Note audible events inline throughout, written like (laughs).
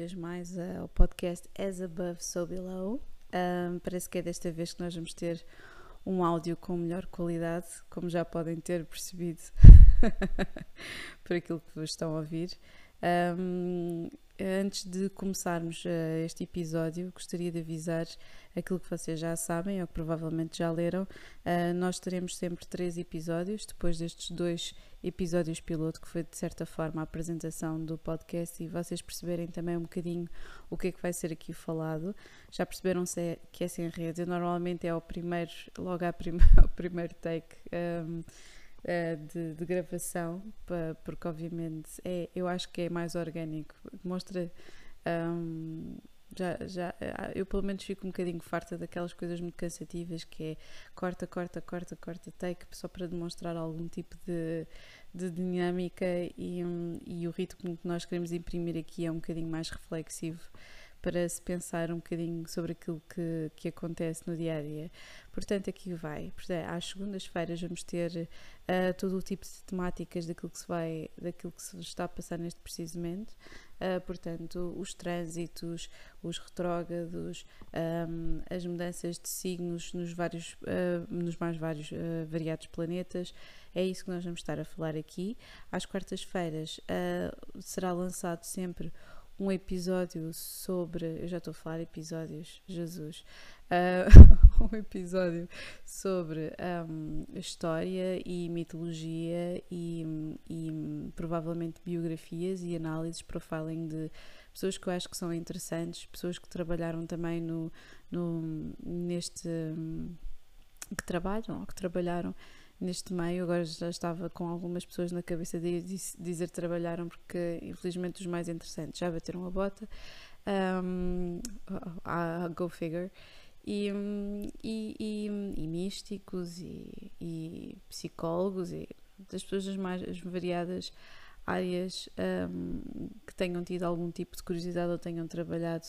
Vez mais ao podcast As Above, So Below. Um, parece que é desta vez que nós vamos ter um áudio com melhor qualidade, como já podem ter percebido (laughs) por aquilo que vos estão a ouvir. Um, antes de começarmos uh, este episódio, gostaria de avisar aquilo que vocês já sabem ou que provavelmente já leram. Uh, nós teremos sempre três episódios, depois destes dois episódios piloto, que foi de certa forma a apresentação do podcast e vocês perceberem também um bocadinho o que é que vai ser aqui falado. Já perceberam se é, que é sem rede? Normalmente é o primeiro, logo prime (laughs) ao primeiro take. Um, Uh, de, de, gravação, porque obviamente é, eu acho que é mais orgânico, demonstra um, já, já, ah, eu pelo menos fico um bocadinho farta daquelas coisas muito cansativas que é corta, corta, corta, corta, take, só para demonstrar algum tipo de, de dinâmica e, um, e o ritmo que nós queremos imprimir aqui é um bocadinho mais reflexivo para se pensar um bocadinho sobre aquilo que, que acontece no dia a dia. Portanto, aqui vai. Portanto, às segundas-feiras vamos ter uh, todo o tipo de temáticas daquilo que se vai, daquilo que se está a passar neste precisamente. Uh, portanto, os trânsitos, os retrógrados, um, as mudanças de signos nos, vários, uh, nos mais vários variados planetas. É isso que nós vamos estar a falar aqui. Às quartas-feiras será lançado sempre um episódio sobre. Eu já estou a falar episódios, Jesus. Uh, (laughs) um episódio sobre um, história e mitologia e, e, provavelmente biografias e análises, profiling de pessoas que eu acho que são interessantes, pessoas que trabalharam também no, no neste. que trabalham ou que trabalharam neste meio. Agora já estava com algumas pessoas na cabeça de dizer trabalharam, porque infelizmente os mais interessantes já bateram a bota. Um, a go figure. E, e, e, e místicos e, e, psicólogos e das pessoas das mais variadas áreas um, que tenham tido algum tipo de curiosidade ou tenham trabalhado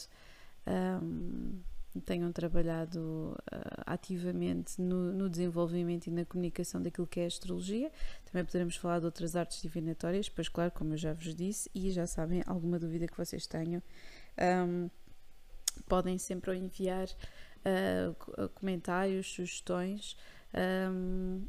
um, tenham trabalhado uh, ativamente no, no, desenvolvimento e na comunicação daquilo que é a astrologia. Também poderemos falar de outras artes divinatórias, pois, claro, como eu já vos disse, e já sabem, alguma dúvida que vocês tenham, um, podem sempre enviar uh, comentários, sugestões. Um,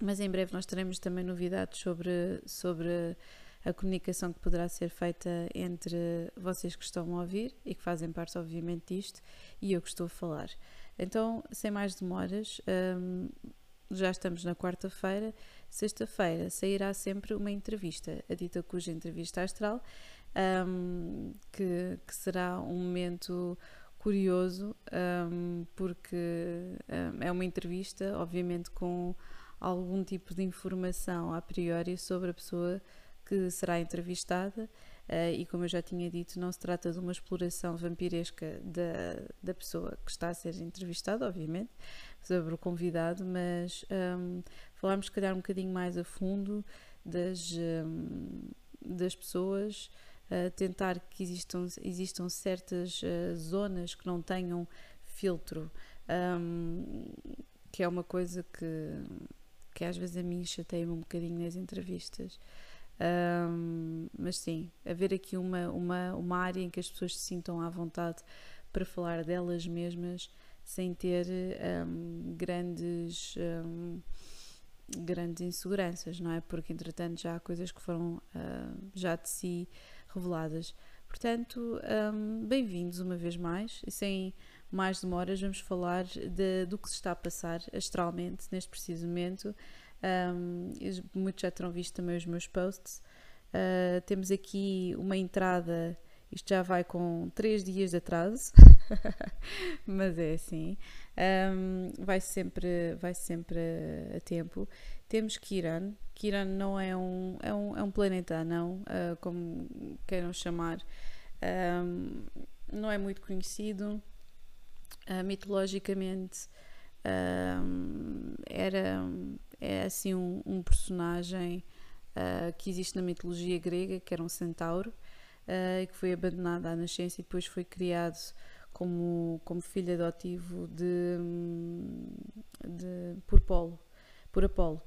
mas em breve nós teremos também novidades sobre, sobre a comunicação que poderá ser feita entre vocês que estão a ouvir e que fazem parte, obviamente, disto e eu que estou a falar. Então, sem mais demoras, um, já estamos na quarta-feira. Sexta-feira sairá sempre uma entrevista, a dita cuja entrevista astral, um, que, que, será um momento curioso, um, porque é uma entrevista, obviamente, com algum tipo de informação a priori sobre a pessoa que será entrevistada. Uh, e como eu já tinha dito, não se trata de uma exploração vampiresca da, da pessoa que está a ser entrevistada, obviamente, sobre o convidado, mas um, falarmos, se calhar, um bocadinho mais a fundo das, um, das pessoas, uh, tentar que existam, existam certas uh, zonas que não tenham filtro, um, que é uma coisa que, que às vezes a mim chateia-me um bocadinho nas entrevistas. Um, mas sim, haver aqui uma, uma, uma área em que as pessoas se sintam à vontade para falar delas mesmas sem ter um, grandes, um, grandes inseguranças, não é? Porque entretanto já há coisas que foram uh, já de si reveladas. Portanto, bem-vindos uma vez mais e sem mais demoras vamos falar de, do que se está a passar astralmente neste preciso momento um, muitos já terão visto também os meus posts. Uh, temos aqui uma entrada, isto já vai com 3 dias de atraso, (laughs) mas é assim, um, vai, sempre, vai sempre a, tempo. Temos Kiran, Kiran não é um, é um, é um planeta não, uh, como queiram chamar, um, não é muito conhecido, uh, mitologicamente era é assim um, um personagem uh, que existe na mitologia grega, que era um centauro, uh, que foi abandonado à nascença e depois foi criado como, como filho adotivo de, de, por Polo, por Apolo.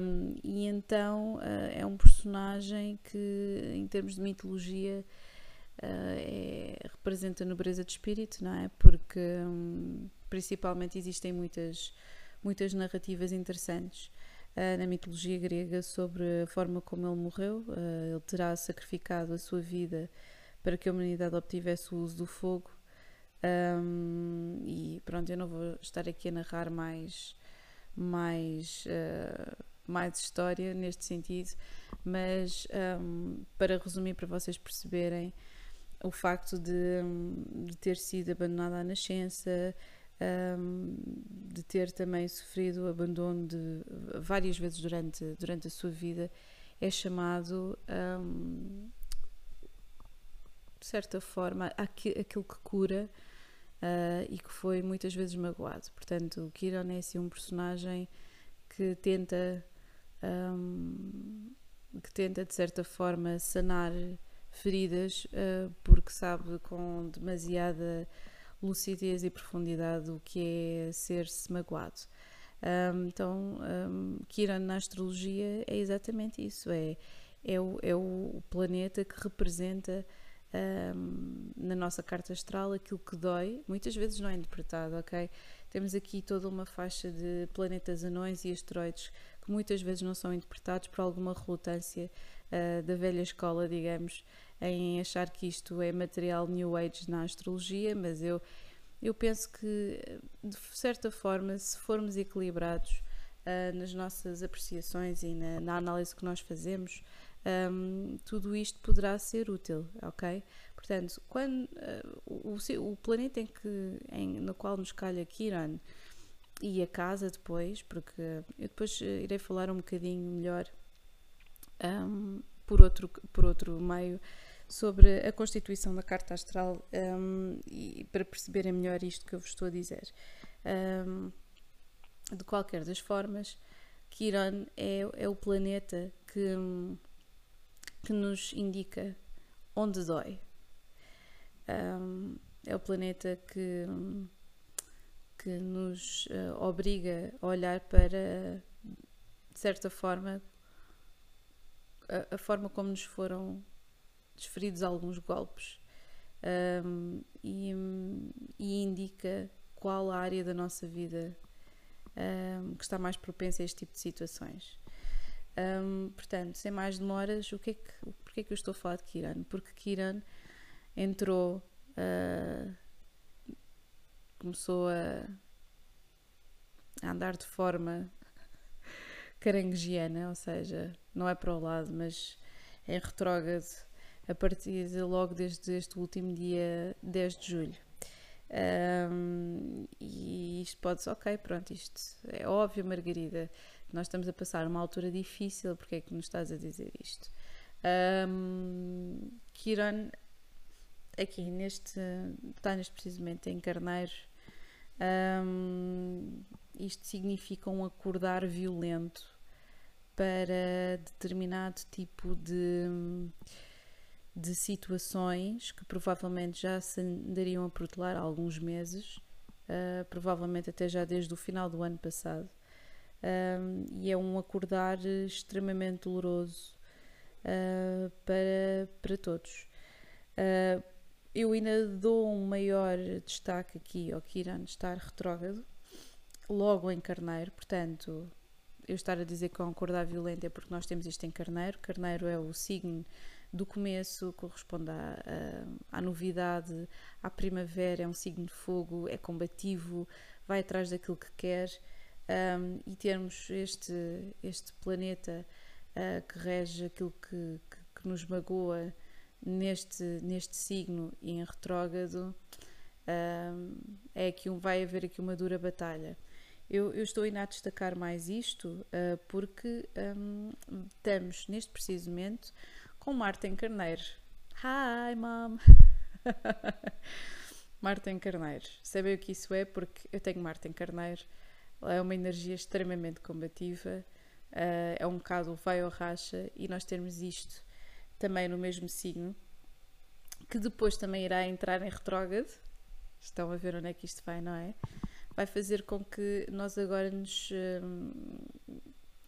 Um, e então uh, é um personagem que, em termos de mitologia, é, representa nobreza de espírito, não é? Porque um, principalmente existem muitas, muitas narrativas interessantes uh, na mitologia grega sobre a forma como ele morreu. Uh, ele terá sacrificado a sua vida para que a humanidade obtivesse o uso do fogo. Um, e pronto, eu não vou estar aqui a narrar mais, mais, uh, mais história neste sentido, mas um, para resumir, para vocês perceberem, o facto de, de ter sido abandonada à nascença, um, ter também sofrido abandono de, várias vezes durante, durante a sua vida, é chamado, um, de certa forma, aquilo que cura uh, e que foi muitas vezes magoado. Portanto, o Kiron é assim um personagem que tenta, um, que tenta de certa forma sanar feridas uh, porque sabe com demasiada lucidez e profundidade o que é ser-se magoado. Um, então, um, Kiran na astrologia é exatamente isso: é, é, o, é o planeta que representa um, na nossa carta astral aquilo que dói, muitas vezes não é interpretado, ok? Temos aqui toda uma faixa de planetas anões e asteroides que muitas vezes não são interpretados por alguma relutância uh, da velha escola, digamos, em achar que isto é material New Age na astrologia, mas eu, eu penso que, de certa forma, se formos equilibrados uh, nas nossas apreciações e na, na, análise que nós fazemos, um, tudo isto poderá ser útil, ok? Portanto, quando uh, o, o, planeta em que, em, no qual nos calha Kiran e a casa depois, porque eu depois irei falar um bocadinho melhor um, por, outro, por outro meio sobre a constituição da carta astral um, e para perceberem melhor isto que eu vos estou a dizer. Um, de qualquer das formas, Kiran é, é o planeta que, que nos indica onde dói. Um, é o planeta que, que nos uh, obriga a olhar para, de certa forma, a, a forma como nos foram desferidos alguns golpes um, e, e, indica qual a área da nossa vida um, que está mais propensa a este tipo de situações. Um, portanto, sem mais demoras, o que é que, porque é que eu estou a falar de Kiran? Porque Kiran entrou, uh, começou a, a andar de forma caranguejiana, ou seja, não é para o lado, mas é retrógrado a partir de logo desde este último dia 10 de julho. Um, e isto pode ser, ok, pronto, isto é óbvio, Margarida, nós estamos a passar uma altura difícil, porque é que nos estás a dizer isto? Um, Kiran, aqui neste, está neste precisamente em Carneiro, um, isto significa um acordar violento para determinado tipo de de situações que provavelmente já se andariam a protelar há alguns meses, uh, provavelmente até já desde o final do ano passado. Um, e é um acordar extremamente doloroso uh, para, para todos. Uh, eu ainda dou um maior destaque aqui ao Kiran estar retrógrado, logo em Carneiro, portanto, eu estar a dizer que é um acordar violento é porque nós temos isto em Carneiro. Carneiro é o signo do começo, corresponde à, à, à, novidade, à primavera, é um signo de fogo, é combativo, vai atrás daquilo que quer um, e termos este, este planeta uh, que rege aquilo que, que, que, nos magoa neste, neste signo e em retrógrado, um, é que um, vai haver aqui uma dura batalha. Eu, eu, estou ainda a destacar mais isto uh, porque um, estamos neste preciso momento com Martin Carneiro. Hi, mom! (laughs) Martin Carneiro. Sabem o que isso é? Porque eu tenho Martin Carneiro. É uma energia extremamente combativa. Uh, é um bocado vai ou racha. E nós temos isto também no mesmo signo. Que depois também irá entrar em retrógrado. Estão a ver onde é que isto vai, não é? Vai fazer com que nós agora nos. Um,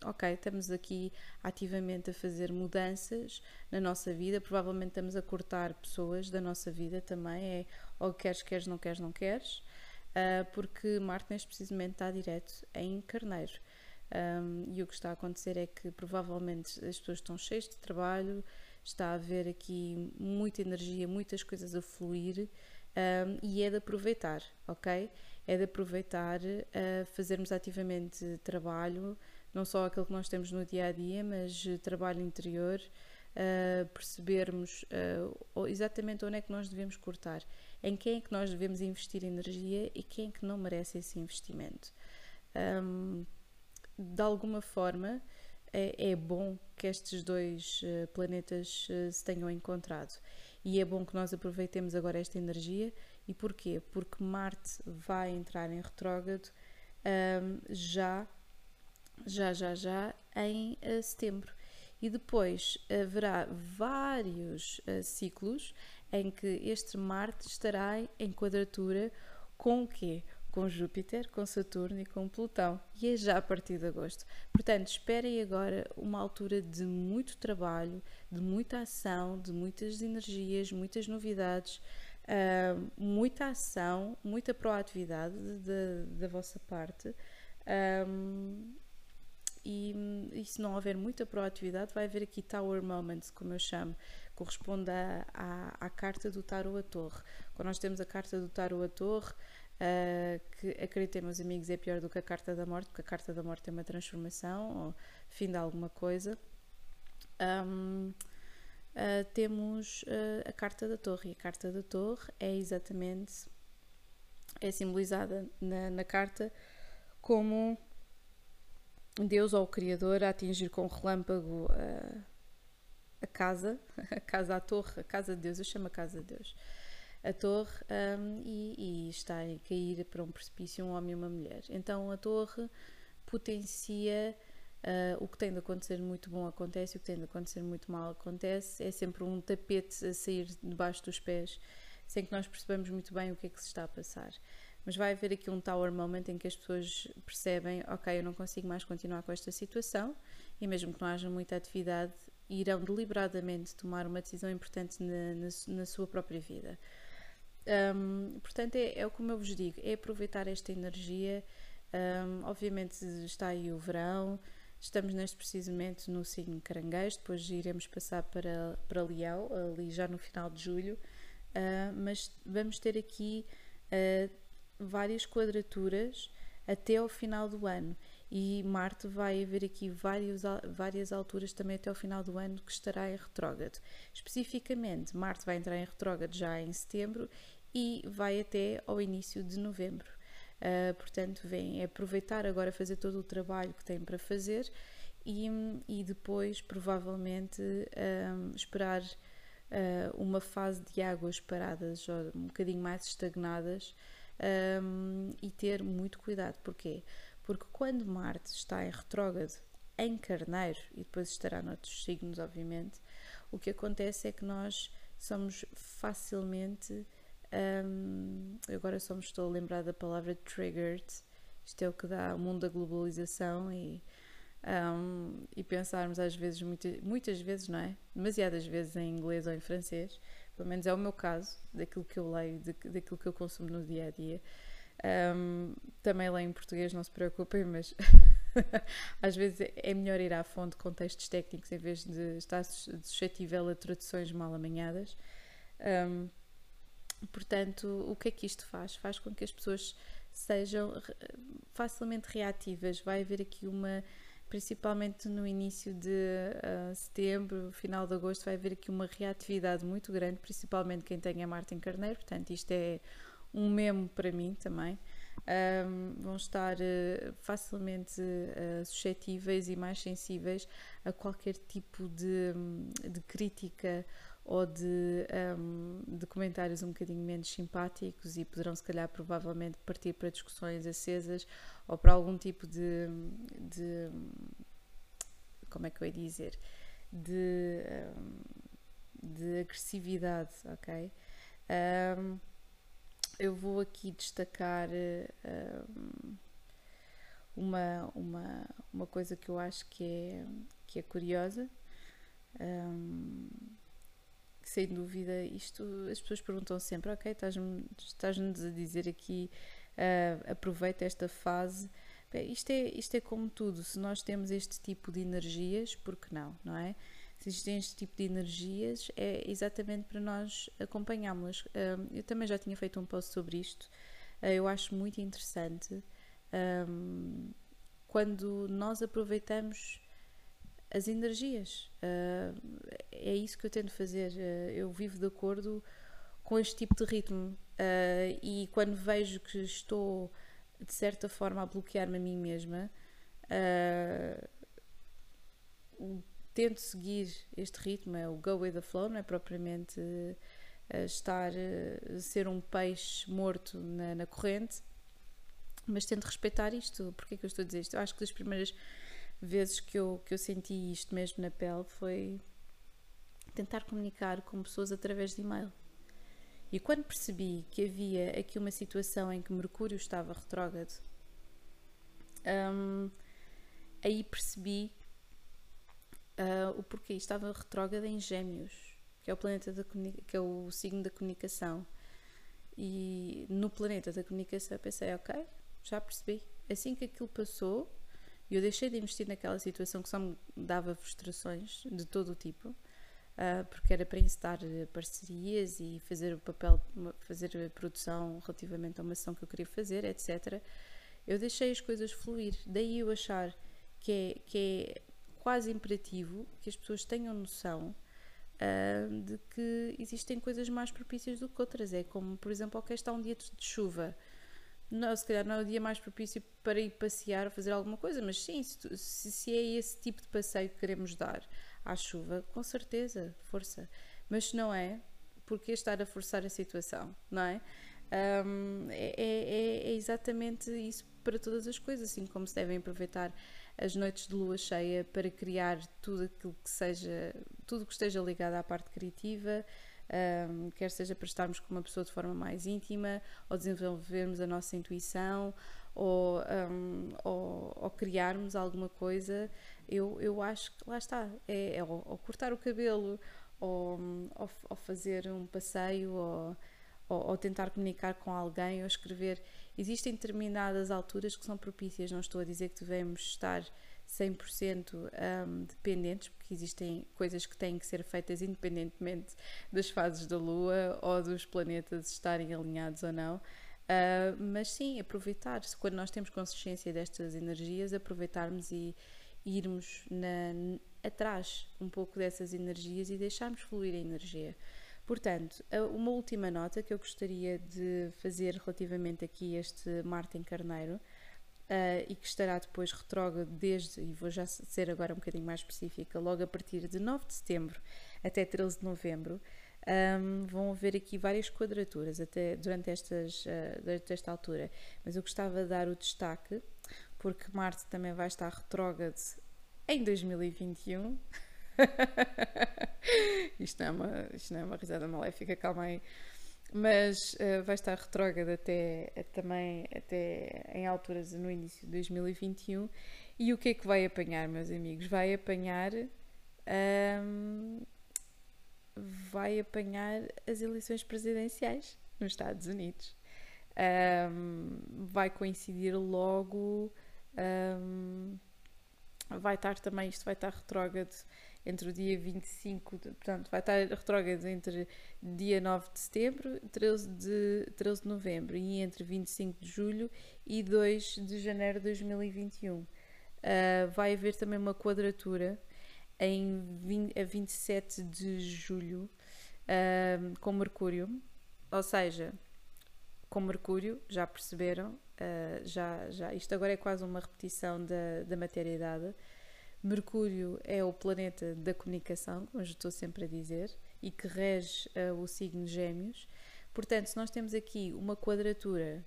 ok, estamos aqui ativamente a fazer mudanças na nossa vida, provavelmente estamos a cortar pessoas da nossa vida também, é ou queres, queres, não queres, não queres, uh, porque Marte neste precisamente está direto em Carneiro. Um, e o que está a acontecer é que provavelmente as pessoas estão cheias de trabalho, está a haver aqui muita energia, muitas coisas a fluir um, e é de aproveitar, ok? É de aproveitar uh, fazermos ativamente trabalho, não só aquilo que nós temos no dia a dia, mas trabalho interior, uh, percebermos uh, exatamente onde é que nós devemos cortar, em quem é que nós devemos investir energia e quem é que não merece esse investimento. Um, de alguma forma, é, é, bom que estes dois planetas se tenham encontrado. E é bom que nós aproveitemos agora esta energia. E porquê? Porque Marte vai entrar em retrógrado um, já, já, já, já em uh, setembro. E depois haverá vários ciclos em que este Marte estará em quadratura com o quê? com Júpiter, com Saturno e com Plutão. E é já a partir de agosto. Portanto, esperem agora uma altura de muito trabalho, de muita ação, de muitas energias, muitas novidades, uh, muita ação, muita proatividade da vossa parte. Um, e, e, se não houver muita proatividade, vai haver aqui Tower Moments, como eu chamo, corresponde à, à, à carta do Tarot a Torre. Quando nós temos a carta do Tarot a Torre, Uh, que acreditem, meus amigos, é pior do que a carta da morte, porque a carta da morte é uma transformação, ou fim de alguma coisa. Um, uh, ah, temos uh, a carta da torre, e a carta da torre é exatamente é simbolizada na, na carta como Deus ou o Criador a atingir com relâmpago a casa, (laughs) a casa, a torre, a casa de Deus, eu chamo a casa de Deus a torre um, e, e, está a cair para um precipício um homem e uma mulher. Então a torre potencia uh, o que tem de acontecer muito bom acontece, o que tem de acontecer muito mal acontece. É sempre um tapete a sair debaixo dos pés, sem que nós percebamos muito bem o que é que se está a passar. Mas vai haver aqui um tower moment em que as pessoas percebem, ok, eu não consigo mais continuar com esta situação e mesmo que não haja muita atividade, irão deliberadamente tomar uma decisão importante na, na, na sua própria vida. Um, portanto, é, é como eu vos digo, é aproveitar esta energia. Um, obviamente está aí o verão, estamos neste precisamente no signo caranguejo, depois iremos passar para, para Leão, ali já no final de julho, uh, mas vamos ter aqui uh, várias quadraturas até ao final do ano e Marte vai haver aqui vários, várias alturas também até ao final do ano que estará em retrógrado. Especificamente, Marte vai entrar em retrógrado já em setembro e vai até ao início de novembro. Uh, portanto, vem aproveitar agora fazer todo o trabalho que tem para fazer e, e depois, provavelmente, um, esperar uh, uma fase de águas paradas, ou um bocadinho mais estagnadas, um, e ter muito cuidado. Porquê? Porque quando Marte está em retrógrado em Carneiro, e depois estará noutros signos, obviamente, o que acontece é que nós somos facilmente um, agora só me estou a lembrar da palavra triggered. Isto é o que dá o mundo da globalização e, um, e pensarmos às vezes, muitas, muitas vezes, não é? Demasiadas vezes em inglês ou em francês, pelo menos é o meu caso, daquilo que eu leio, de, daquilo que eu consumo no dia a dia. Um, também leio em português, não se preocupem, mas (laughs) às vezes é melhor ir à fonte de contextos técnicos em vez de estar suscetível a traduções mal amanhadas. Um, Portanto, o que é que isto faz? Faz com que as pessoas sejam facilmente reativas. Vai haver aqui uma, principalmente no início de uh, setembro, final de agosto, vai haver aqui uma reatividade muito grande, principalmente quem tem a Marte em Carneiro. Portanto, isto é um memo para mim também. Um, vão estar uh, facilmente uh, suscetíveis e mais sensíveis a qualquer tipo de, de crítica ou de, um, de comentários um bocadinho menos simpáticos e poderão, se calhar, provavelmente partir para discussões acesas ou para algum tipo de. de como é que eu ia dizer? De, um, de agressividade, ok? Um, eu vou aqui destacar uma, uma, uma coisa que eu acho que é, que é curiosa. Sem dúvida, isto as pessoas perguntam sempre: ok, estás-nos estás a dizer aqui, uh, aproveita esta fase. Bem, isto, é, isto é como tudo, se nós temos este tipo de energias, por que não, não é? Se existem este tipo de energias, é exatamente para nós acompanharmos. Uh, eu também já tinha feito um post sobre isto, uh, eu acho muito interessante. Um, quando nós aproveitamos as energias. Uh, é isso que eu tento fazer. Uh, eu vivo de acordo com este tipo de ritmo. Uh, e quando vejo que estou, de certa forma, a bloquear-me a mim mesma, tento seguir este ritmo. É o go with the flow, não é propriamente estar, ser um peixe morto na, na corrente. Mas tento respeitar isto. Porquê que eu estou a dizer isto? Eu acho que das primeiras vezes que eu, que eu senti isto mesmo na pele foi tentar comunicar com pessoas através de e-mail. E quando percebi que havia aqui uma situação em que Mercúrio estava retrógrado, um, aí percebi uh, o porquê. Estava retrógrado em Gêmeos, que é o planeta da que é o signo da comunicação. E no planeta da comunicação eu pensei, ok, já percebi. Assim que aquilo passou, e eu deixei de investir naquela situação que só me dava frustrações de todo o tipo, uh, porque era para incitar parcerias e fazer o papel, fazer a produção relativamente a uma ação que eu queria fazer, etc. Eu deixei as coisas fluir. Daí eu achar que é, que é quase imperativo que as pessoas tenham noção uh, de que existem coisas mais propícias do que outras. É como, por exemplo, ok, está um dia de chuva não, se calhar não é o dia mais propício para ir passear ou fazer alguma coisa, mas sim, se, se, é esse tipo de passeio que queremos dar à chuva, com certeza, força. Mas se não é, porque estar a forçar a situação, não é? Um, é, é, é, exatamente isso para todas as coisas, assim como se devem aproveitar as noites de lua cheia para criar tudo aquilo que seja, tudo que esteja ligado à parte criativa, um, quer seja para estarmos com uma pessoa de forma mais íntima, ou desenvolvermos a nossa intuição, ou, um, ou, ou, criarmos alguma coisa, eu, eu acho que lá está, é, é ou, ou, cortar o cabelo, ou, ou, ou fazer um passeio, ou, ou, tentar comunicar com alguém, ou escrever. Existem determinadas alturas que são propícias, não estou a dizer que devemos estar 100% um, dependentes, porque existem coisas que têm que ser feitas independentemente das fases da Lua ou dos planetas estarem alinhados ou não. Uh, mas sim, aproveitar, quando nós temos consciência destas energias, aproveitarmos e irmos na, atrás um pouco dessas energias e deixarmos fluir a energia. Portanto, uma última nota que eu gostaria de fazer relativamente aqui a este Marte em Carneiro Uh, e que estará depois retrógrado desde, e vou já ser agora um bocadinho mais específica, logo a partir de 9 de setembro até 13 de novembro, um, vão haver aqui várias quadraturas até durante, estas, uh, durante esta altura. Mas eu gostava de dar o destaque, porque Marte também vai estar retrógrado em 2021. (laughs) isto, não é uma, isto não é uma risada maléfica, calma aí mas uh, vai estar retrógrado até, uh, também até em alturas no início de 2021. E o que é que vai apanhar, meus amigos? Vai apanhar. Um, vai apanhar as eleições presidenciais nos Estados Unidos. Um, vai coincidir logo. Um, vai estar também, isto vai estar retrógrado entre o dia 25, portanto, vai estar retrógrado entre dia 9 de setembro, 13 de, 13 de novembro e entre 25 de julho e 2 de janeiro de 2021. Uh, ah, vai haver também uma quadratura em 20, a 27 de julho uh, com Mercúrio, ou seja, com Mercúrio, já perceberam, uh, já, já, isto agora é quase uma repetição da, da matéria dada Mercúrio é o planeta da comunicação, como eu estou sempre a dizer, e que rege uh, o signo Gêmeos. Portanto, se nós temos aqui uma quadratura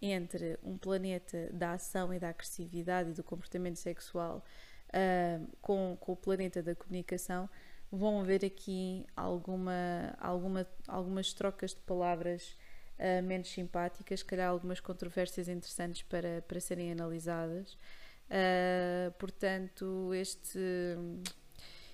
entre um planeta da ação e da agressividade e do comportamento sexual uh, com, com o planeta da comunicação, vão haver aqui alguma, alguma, algumas trocas de palavras uh, menos simpáticas, se calhar algumas controvérsias interessantes para, para serem analisadas. Uh, portanto, este,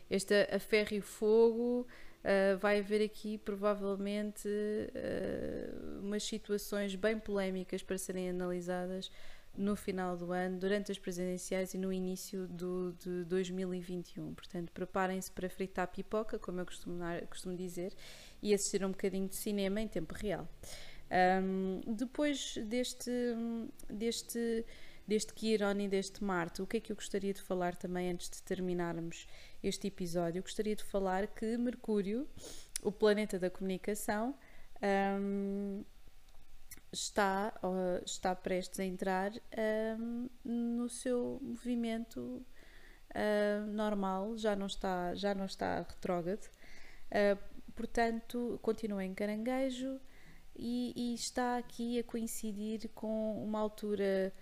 este a ferro e fogo uh, vai haver aqui provavelmente uh, umas situações bem polémicas para serem analisadas no final do ano, durante as presidenciais e no início do, de 2021. Portanto, preparem-se para fritar pipoca, como eu costumo, costumo dizer, e assistir um bocadinho de cinema em tempo real. Um, depois deste, deste, deste Quiron e deste Marte, o que é que eu gostaria de falar também antes de terminarmos este episódio? Eu gostaria de falar que Mercúrio, o planeta da comunicação, um, está, está prestes a entrar um, no seu movimento uh, normal, já não está, já não está retrógrado. Uh, portanto, continua em caranguejo e, e, está aqui a coincidir com uma altura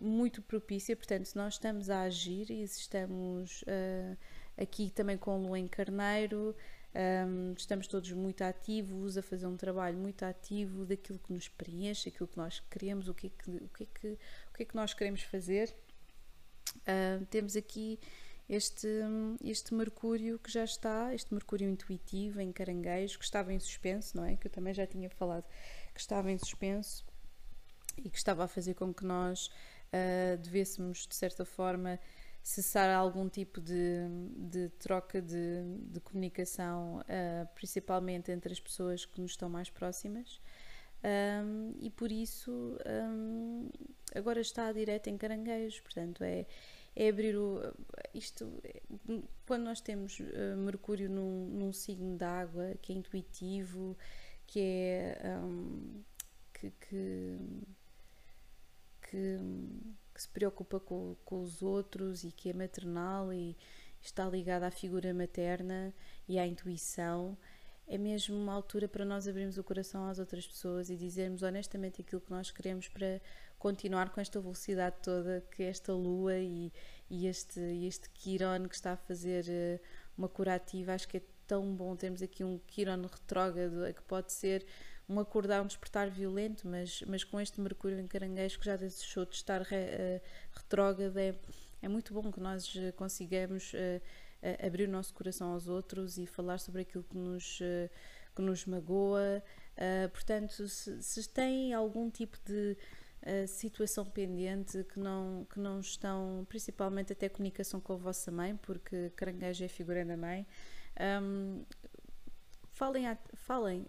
muito propícia. Portanto, nós estamos a agir e estamos aqui também com Lua em Carneiro. Um, estamos todos muito ativos, a fazer um trabalho muito ativo daquilo que nos preenche, aquilo que nós queremos, o que é que, o que, é que, o que, é que nós queremos fazer. Uh, temos aqui este, este Mercúrio que já está, este Mercúrio intuitivo em caranguejo, que estava em suspenso, não é? Que eu também já tinha falado que estava em suspenso e que estava a fazer com que nós uh, devêssemos, de certa forma, cessar algum tipo de, de troca de, de comunicação, uh, principalmente entre as pessoas que nos estão mais próximas. Um, e por isso um, agora está direto em caranguejos, portanto é, é abrir o. Isto, quando nós temos uh, Mercúrio num, num signo de água que é intuitivo, que é. Um, que, que, que que se preocupa com, com os outros e que é maternal e está ligada à figura materna e à intuição, é mesmo uma altura para nós abrirmos o coração às outras pessoas e dizermos honestamente aquilo que nós queremos para continuar com esta velocidade toda que esta lua e, e este, este Quiron que está a fazer eh, uma curativa, acho que é tão bom termos aqui um Quiron retrógrado que pode ser um acordar, um despertar violento, mas, mas com este Mercúrio em caranguejo que já deixou de estar re, uh, retrógrado, é, é muito bom que nós eh, consigamos uh, uh, abrir o nosso coração aos outros e falar sobre aquilo que nos, que nos magoa. portanto, se, se tem algum tipo de situação pendente que não, que não estão, principalmente até comunicação com a vossa mãe, porque caranguejo é figura da mãe, um, falem, falem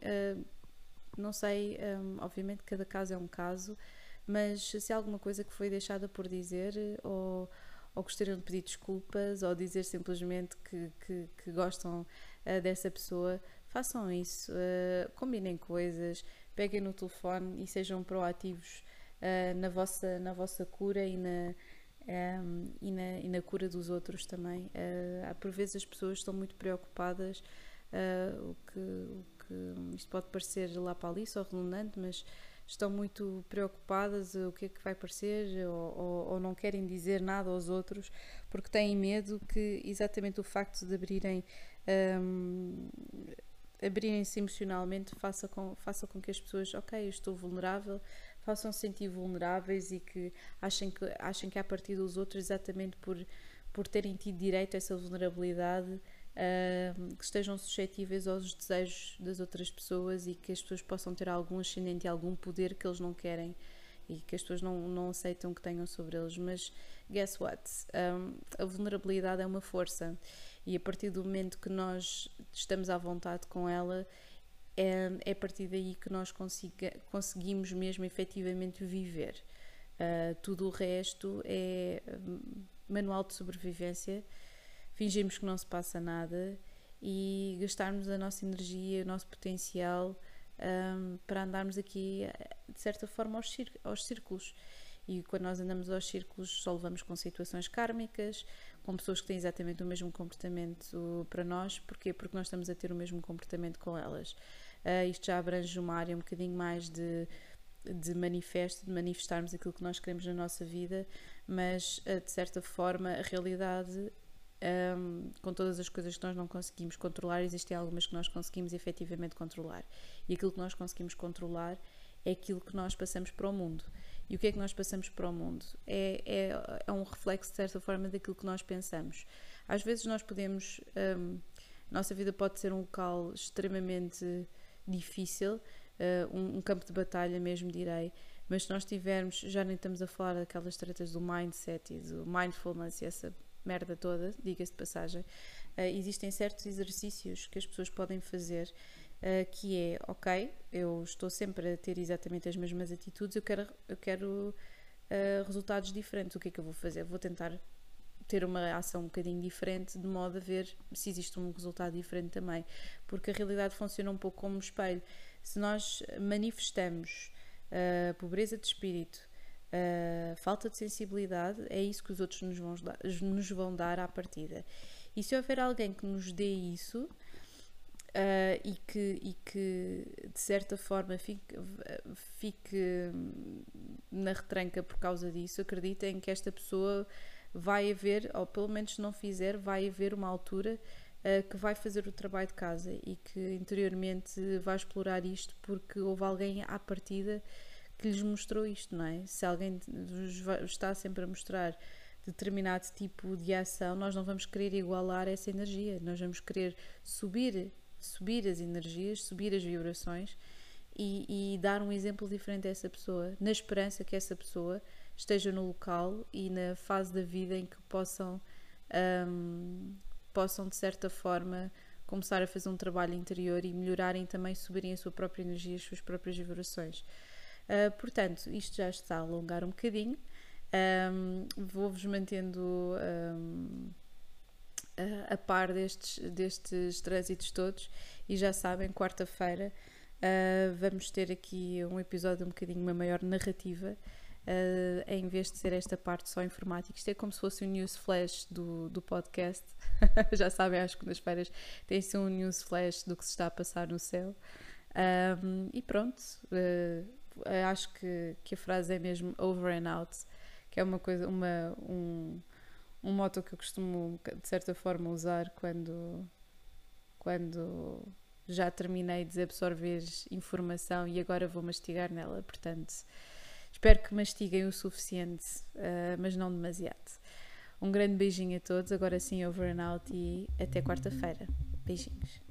não sei, um, obviamente cada caso é um caso, mas se há alguma coisa que foi deixada por dizer ou, ou gostariam de pedir desculpas ou dizer simplesmente que, que, que gostam uh, dessa pessoa, façam isso, uh, combinem coisas, peguem no telefone e sejam proativos uh, na, vossa, na vossa cura e na, um, e, na, e na cura dos outros também. Uh, por vezes as pessoas estão muito preocupadas, uh, o, que, o que isto pode parecer lá para ali só redundante, mas estão muito preocupadas o que é que vai parecer ou, ou, ou, não querem dizer nada aos outros porque têm medo que exatamente o facto de abrirem um, abrirem-se emocionalmente faça com, faça com que as pessoas, ok, eu estou vulnerável, façam se sentir vulneráveis e que achem que, achem que a partir dos outros exatamente por, por terem tido direito a essa vulnerabilidade que estejam suscetíveis aos desejos das outras pessoas e que as pessoas possam ter algum ascendente algum poder que eles não querem e que as pessoas não, não aceitam que tenham sobre eles. Mas guess what? Um, a vulnerabilidade é uma força e a partir do momento que nós estamos à vontade com ela, é, é a partir daí que nós consiga, conseguimos mesmo efetivamente viver. Uh, tudo o resto é manual de sobrevivência fingirmos que não se passa nada e gastarmos a nossa energia, o nosso potencial um, para andarmos aqui, de certa forma, aos, aos círculos. E quando nós andamos aos círculos, só levamos com situações kármicas, com pessoas que têm exatamente o mesmo comportamento para nós. Porquê? Porque nós estamos a ter o mesmo comportamento com elas. Uh, isto já abrange uma área um bocadinho mais de, de manifesto, de manifestarmos aquilo que nós queremos na nossa vida, mas uh, de certa forma a realidade um, com todas as coisas que nós não conseguimos controlar, existem algumas que nós conseguimos efetivamente controlar. E aquilo que nós conseguimos controlar é aquilo que nós passamos para o mundo. E o que é que nós passamos para o mundo? É, é, é, um, reflexo, de certa forma, daquilo que nós pensamos. Às vezes nós podemos. Um, nossa vida pode ser um local extremamente difícil, uh, um, um, campo de batalha mesmo, direi. Mas se nós tivermos, já nem estamos a falar daquelas tretas do mindset e do mindfulness e essa merda toda, diga-se de passagem, uh, existem certos exercícios que as pessoas podem fazer uh, que é, ok, eu estou sempre a ter exatamente as mesmas atitudes, eu quero, eu quero uh, resultados diferentes, o que é que eu vou fazer? Vou tentar ter uma ação um bocadinho diferente, de modo a ver se existe um resultado diferente também, porque a realidade funciona um pouco como um espelho. Se nós manifestamos pobreza de espírito, uh, falta de sensibilidade, é isso que os outros nos vão, dar, nos vão dar à partida. E se houver alguém que nos dê isso, Uh, e, que, e que de certa forma fique, fique na retranca por causa disso, acreditem que esta pessoa vai haver, ou pelo menos se não fizer, vai haver uma altura uh, que vai fazer o trabalho de casa e que interiormente vai explorar isto porque houve alguém à partida que lhes mostrou isto, não é? Se alguém está sempre a mostrar determinado tipo de ação, nós não vamos querer igualar essa energia, nós vamos querer subir subir as energias, subir as vibrações e, e, dar um exemplo diferente a essa pessoa, na esperança que essa pessoa esteja no local e na fase da vida em que possam, um, possam de certa forma começar a fazer um trabalho interior e melhorarem também, subirem a sua própria energia, as suas próprias vibrações. Uh, portanto, isto já está a alongar um bocadinho. Um, Vou-vos mantendo um, a par destes, destes trânsitos todos e já sabem, quarta-feira uh, vamos ter aqui um episódio um bocadinho uma maior narrativa uh, em vez de ser esta parte só informática. Isto é como se fosse um news flash do, do podcast. (laughs) já sabem, às segundas-feiras tem-se um news flash do que se está a passar no céu. Um, e pronto, uh, acho que, que a frase é mesmo over and out, que é uma coisa, uma, um, um moto que eu costumo de certa forma usar quando quando já terminei de absorver informação e agora vou mastigar nela, portanto espero que mastiguem o suficiente, uh, mas não demasiado. Um grande beijinho a todos, agora sim over and out e até quarta-feira. Beijinhos.